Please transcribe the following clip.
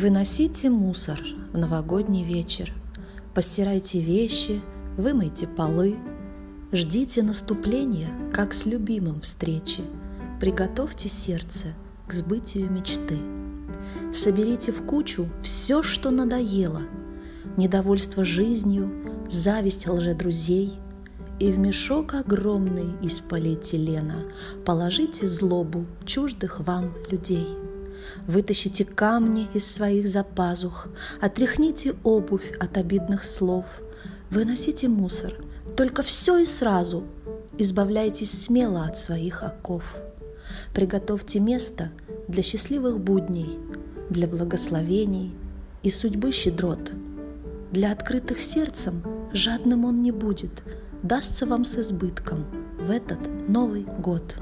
Выносите мусор в новогодний вечер, Постирайте вещи, вымойте полы, Ждите наступления, как с любимым встречи, Приготовьте сердце к сбытию мечты. Соберите в кучу все, что надоело, Недовольство жизнью, зависть лжедрузей, И в мешок огромный из полиэтилена Положите злобу чуждых вам людей – Вытащите камни из своих запазух, Отряхните обувь от обидных слов, Выносите мусор, только все и сразу, Избавляйтесь смело от своих оков. Приготовьте место для счастливых будней, Для благословений и судьбы щедрот. Для открытых сердцем жадным он не будет, Дастся вам с избытком в этот Новый год.